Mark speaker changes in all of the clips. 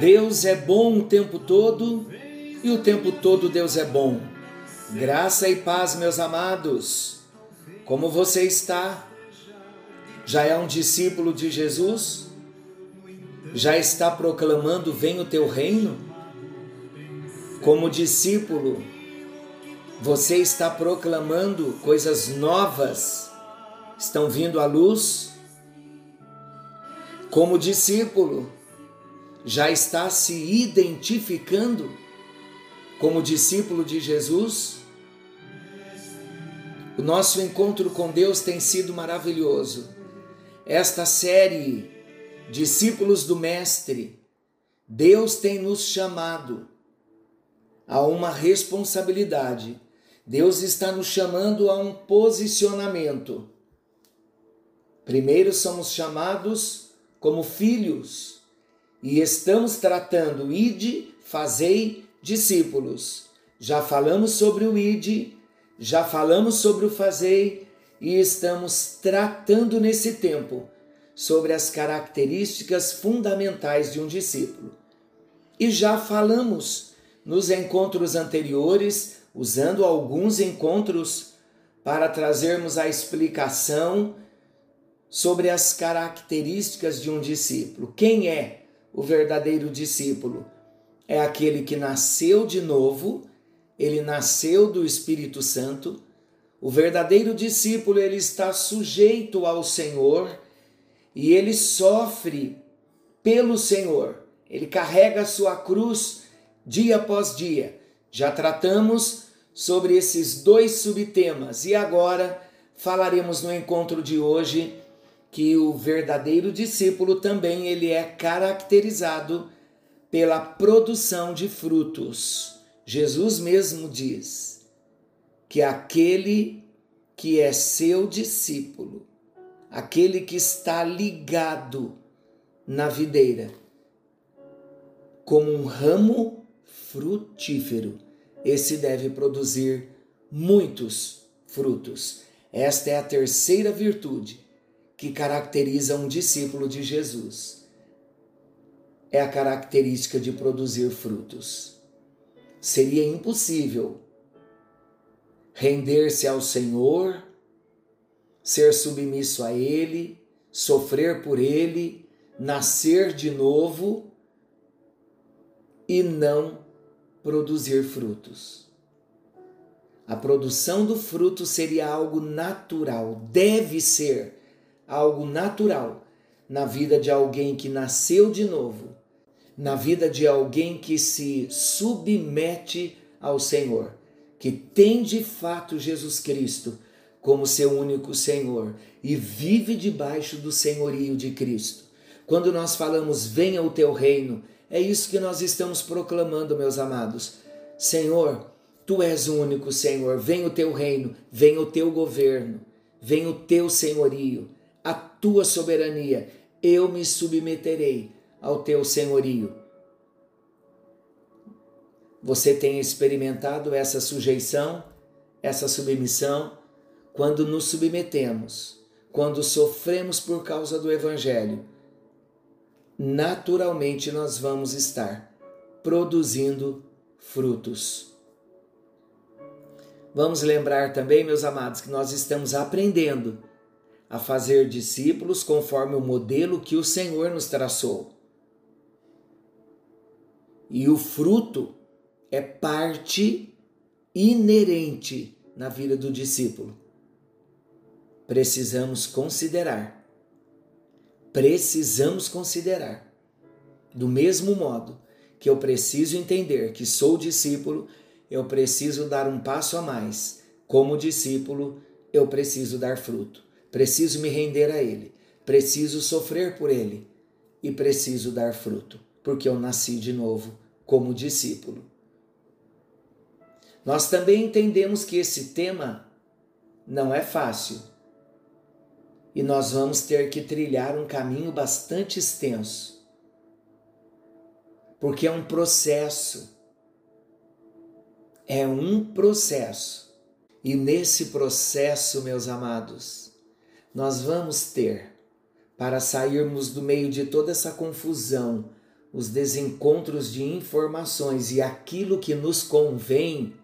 Speaker 1: Deus é bom o tempo todo e o tempo todo Deus é bom. Graça e paz, meus amados. Como você está? Já é um discípulo de Jesus? Já está proclamando: Vem o teu reino? Como discípulo, você está proclamando coisas novas? Estão vindo à luz? Como discípulo, já está se identificando como discípulo de Jesus? O nosso encontro com Deus tem sido maravilhoso. Esta série, Discípulos do Mestre, Deus tem nos chamado a uma responsabilidade. Deus está nos chamando a um posicionamento. Primeiro somos chamados como filhos e estamos tratando ide, fazei discípulos. Já falamos sobre o ide, já falamos sobre o fazei e estamos tratando nesse tempo sobre as características fundamentais de um discípulo. E já falamos nos encontros anteriores, usando alguns encontros para trazermos a explicação sobre as características de um discípulo. Quem é o verdadeiro discípulo é aquele que nasceu de novo, ele nasceu do Espírito Santo. O verdadeiro discípulo, ele está sujeito ao Senhor e ele sofre pelo Senhor. Ele carrega a sua cruz dia após dia. Já tratamos sobre esses dois subtemas e agora falaremos no encontro de hoje que o verdadeiro discípulo também ele é caracterizado pela produção de frutos. Jesus mesmo diz que aquele que é seu discípulo, aquele que está ligado na videira, como um ramo frutífero, esse deve produzir muitos frutos. Esta é a terceira virtude que caracteriza um discípulo de Jesus. É a característica de produzir frutos. Seria impossível render-se ao Senhor, ser submisso a Ele, sofrer por Ele, nascer de novo e não produzir frutos. A produção do fruto seria algo natural, deve ser algo natural na vida de alguém que nasceu de novo, na vida de alguém que se submete ao Senhor, que tem de fato Jesus Cristo como seu único Senhor e vive debaixo do senhorio de Cristo. Quando nós falamos venha o teu reino, é isso que nós estamos proclamando, meus amados. Senhor, tu és o único Senhor, venha o teu reino, venha o teu governo, venha o teu senhorio a tua soberania, eu me submeterei ao teu senhorio. Você tem experimentado essa sujeição, essa submissão, quando nos submetemos, quando sofremos por causa do Evangelho, naturalmente nós vamos estar produzindo frutos. Vamos lembrar também, meus amados, que nós estamos aprendendo a fazer discípulos conforme o modelo que o Senhor nos traçou. E o fruto é parte inerente na vida do discípulo. Precisamos considerar. Precisamos considerar. Do mesmo modo que eu preciso entender que sou discípulo, eu preciso dar um passo a mais. Como discípulo, eu preciso dar fruto. Preciso me render a Ele, preciso sofrer por Ele e preciso dar fruto, porque eu nasci de novo como discípulo. Nós também entendemos que esse tema não é fácil e nós vamos ter que trilhar um caminho bastante extenso, porque é um processo. É um processo. E nesse processo, meus amados, nós vamos ter para sairmos do meio de toda essa confusão, os desencontros de informações e aquilo que nos convém,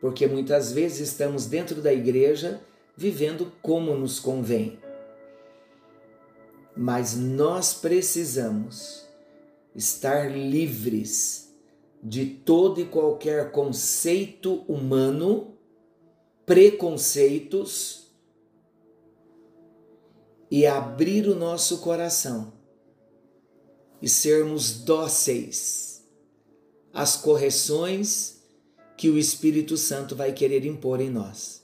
Speaker 1: porque muitas vezes estamos dentro da igreja vivendo como nos convém. Mas nós precisamos estar livres de todo e qualquer conceito humano, preconceitos e abrir o nosso coração e sermos dóceis às correções que o Espírito Santo vai querer impor em nós.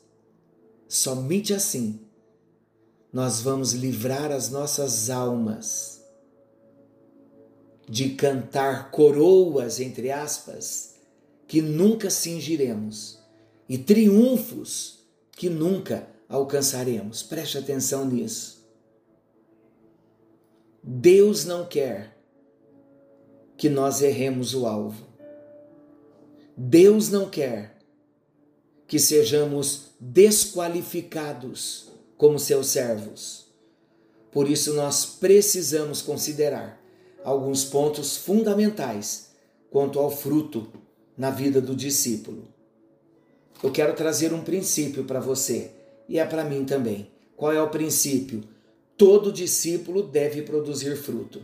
Speaker 1: Somente assim nós vamos livrar as nossas almas de cantar coroas, entre aspas, que nunca cingiremos e triunfos que nunca alcançaremos. Preste atenção nisso. Deus não quer que nós erremos o alvo. Deus não quer que sejamos desqualificados como seus servos. Por isso, nós precisamos considerar alguns pontos fundamentais quanto ao fruto na vida do discípulo. Eu quero trazer um princípio para você e é para mim também. Qual é o princípio? Todo discípulo deve produzir fruto.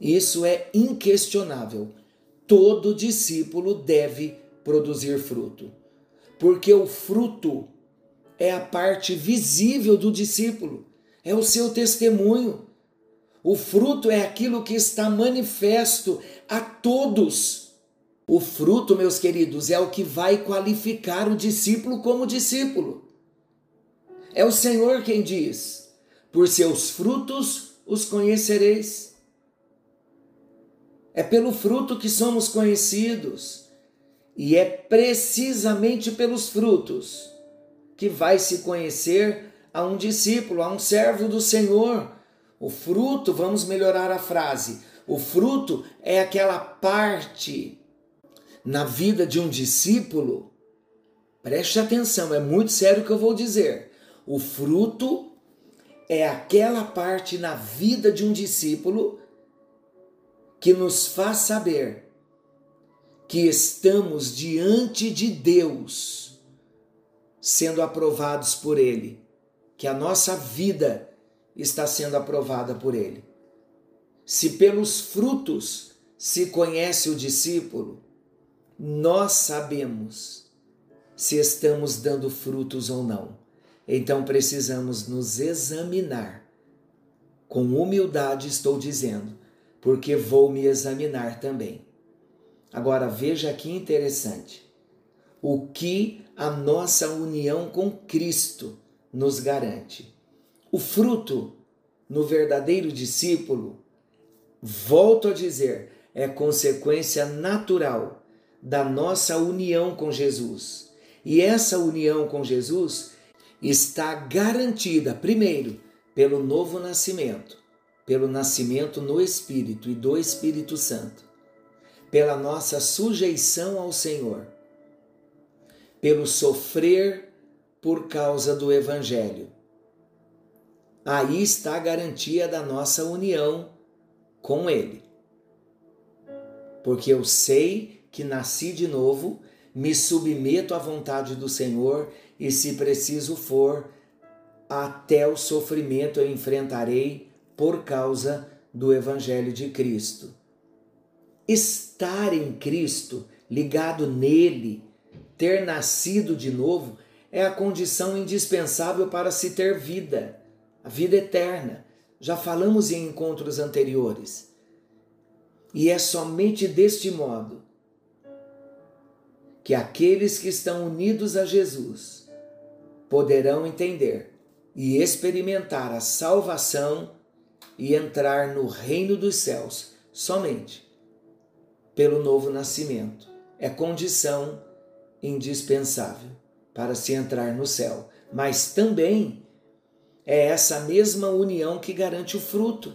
Speaker 1: Isso é inquestionável. Todo discípulo deve produzir fruto, porque o fruto é a parte visível do discípulo, é o seu testemunho. O fruto é aquilo que está manifesto a todos. O fruto, meus queridos, é o que vai qualificar o discípulo como discípulo. É o Senhor quem diz: por seus frutos os conhecereis. É pelo fruto que somos conhecidos. E é precisamente pelos frutos que vai se conhecer a um discípulo, a um servo do Senhor. O fruto, vamos melhorar a frase, o fruto é aquela parte na vida de um discípulo. Preste atenção, é muito sério o que eu vou dizer. O fruto é aquela parte na vida de um discípulo que nos faz saber que estamos diante de Deus, sendo aprovados por Ele, que a nossa vida está sendo aprovada por Ele. Se pelos frutos se conhece o discípulo, nós sabemos se estamos dando frutos ou não. Então precisamos nos examinar. Com humildade estou dizendo, porque vou me examinar também. Agora veja que interessante. O que a nossa união com Cristo nos garante. O fruto no verdadeiro discípulo, volto a dizer, é consequência natural da nossa união com Jesus. E essa união com Jesus está garantida, primeiro, pelo novo nascimento, pelo nascimento no Espírito e do Espírito Santo, pela nossa sujeição ao Senhor, pelo sofrer por causa do Evangelho aí está a garantia da nossa união com Ele. Porque eu sei que nasci de novo, me submeto à vontade do Senhor e, se preciso for, até o sofrimento eu enfrentarei por causa do Evangelho de Cristo. Estar em Cristo, ligado nele, ter nascido de novo, é a condição indispensável para se ter vida a vida eterna. Já falamos em encontros anteriores. E é somente deste modo que aqueles que estão unidos a Jesus poderão entender e experimentar a salvação e entrar no reino dos céus somente pelo novo nascimento. É condição indispensável para se entrar no céu, mas também é essa mesma união que garante o fruto.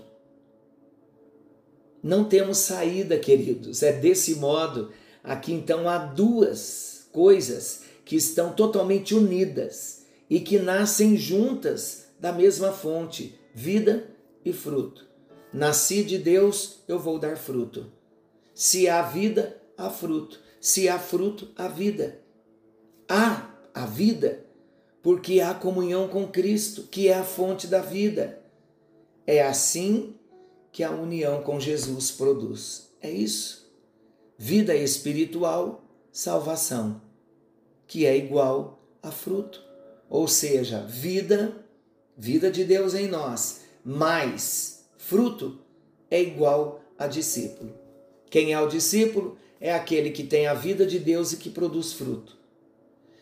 Speaker 1: Não temos saída, queridos. É desse modo. Aqui então há duas coisas que estão totalmente unidas e que nascem juntas da mesma fonte, vida e fruto. Nasci de Deus, eu vou dar fruto. Se há vida, há fruto. Se há fruto, há vida. Há a vida porque há comunhão com Cristo, que é a fonte da vida. É assim que a união com Jesus produz. É isso. Vida espiritual, salvação, que é igual a fruto. Ou seja, vida, vida de Deus em nós, mais fruto é igual a discípulo. Quem é o discípulo? É aquele que tem a vida de Deus e que produz fruto.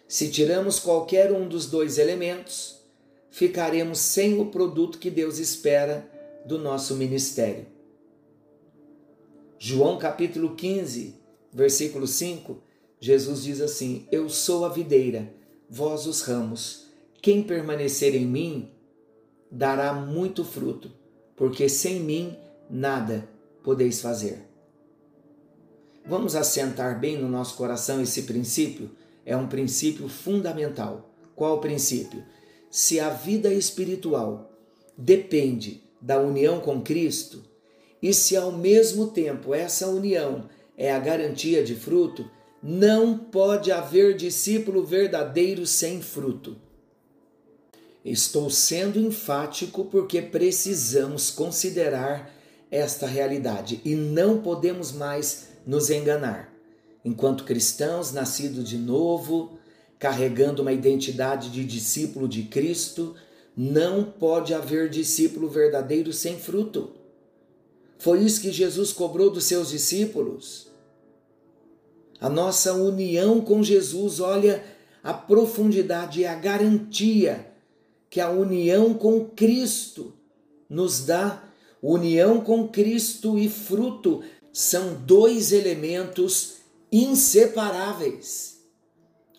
Speaker 1: Se tiramos qualquer um dos dois elementos, ficaremos sem o produto que Deus espera do nosso ministério. João capítulo 15, versículo 5, Jesus diz assim: Eu sou a videira, vós os ramos. Quem permanecer em mim dará muito fruto, porque sem mim nada podeis fazer. Vamos assentar bem no nosso coração esse princípio é um princípio fundamental. Qual princípio? Se a vida espiritual depende da união com Cristo, e se ao mesmo tempo essa união é a garantia de fruto, não pode haver discípulo verdadeiro sem fruto. Estou sendo enfático porque precisamos considerar esta realidade e não podemos mais nos enganar enquanto cristãos nascidos de novo, carregando uma identidade de discípulo de Cristo, não pode haver discípulo verdadeiro sem fruto. Foi isso que Jesus cobrou dos seus discípulos. A nossa união com Jesus, olha a profundidade e a garantia que a união com Cristo nos dá. União com Cristo e fruto são dois elementos inseparáveis.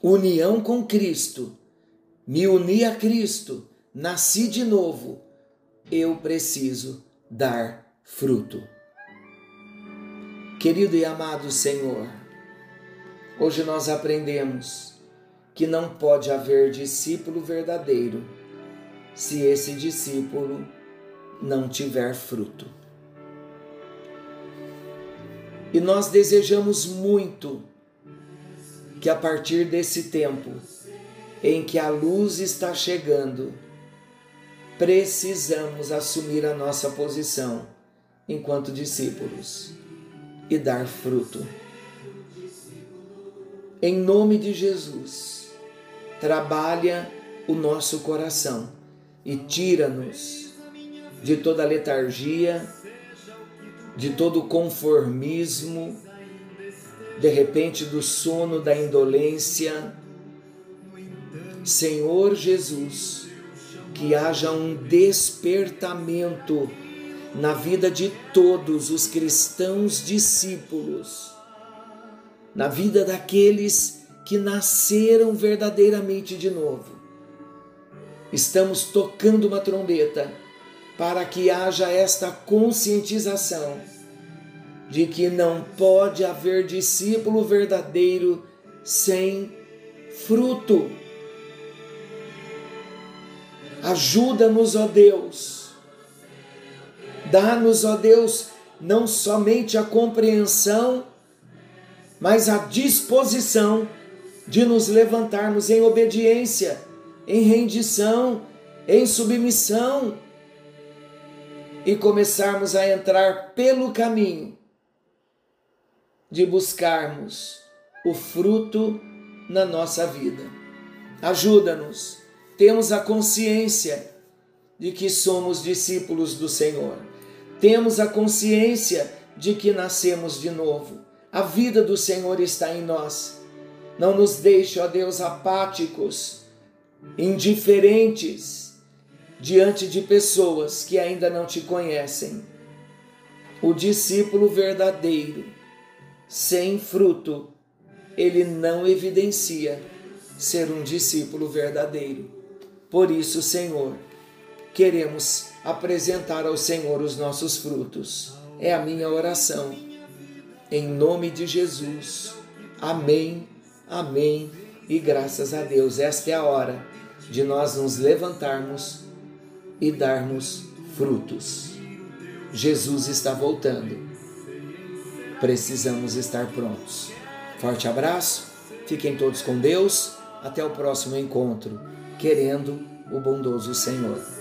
Speaker 1: União com Cristo, me uni a Cristo, nasci de novo, eu preciso dar fruto. Querido e amado Senhor, hoje nós aprendemos que não pode haver discípulo verdadeiro se esse discípulo não tiver fruto. E nós desejamos muito que a partir desse tempo em que a luz está chegando, precisamos assumir a nossa posição enquanto discípulos e dar fruto. Em nome de Jesus, trabalha o nosso coração e tira-nos de toda letargia, de todo conformismo, de repente do sono da indolência. Senhor Jesus, que haja um despertamento na vida de todos os cristãos discípulos, na vida daqueles que nasceram verdadeiramente de novo. Estamos tocando uma trombeta para que haja esta conscientização de que não pode haver discípulo verdadeiro sem fruto. Ajuda-nos, ó Deus. Dá-nos, ó Deus, não somente a compreensão, mas a disposição de nos levantarmos em obediência, em rendição, em submissão e começarmos a entrar pelo caminho de buscarmos o fruto na nossa vida. Ajuda-nos, temos a consciência de que somos discípulos do Senhor, temos a consciência de que nascemos de novo, a vida do Senhor está em nós. Não nos deixe, ó Deus, apáticos, indiferentes diante de pessoas que ainda não te conhecem. O discípulo verdadeiro, sem fruto, ele não evidencia ser um discípulo verdadeiro. Por isso, Senhor, queremos apresentar ao Senhor os nossos frutos. É a minha oração. Em nome de Jesus. Amém, amém e graças a Deus. Esta é a hora de nós nos levantarmos e darmos frutos. Jesus está voltando. Precisamos estar prontos. Forte abraço, fiquem todos com Deus. Até o próximo encontro, querendo o bondoso Senhor.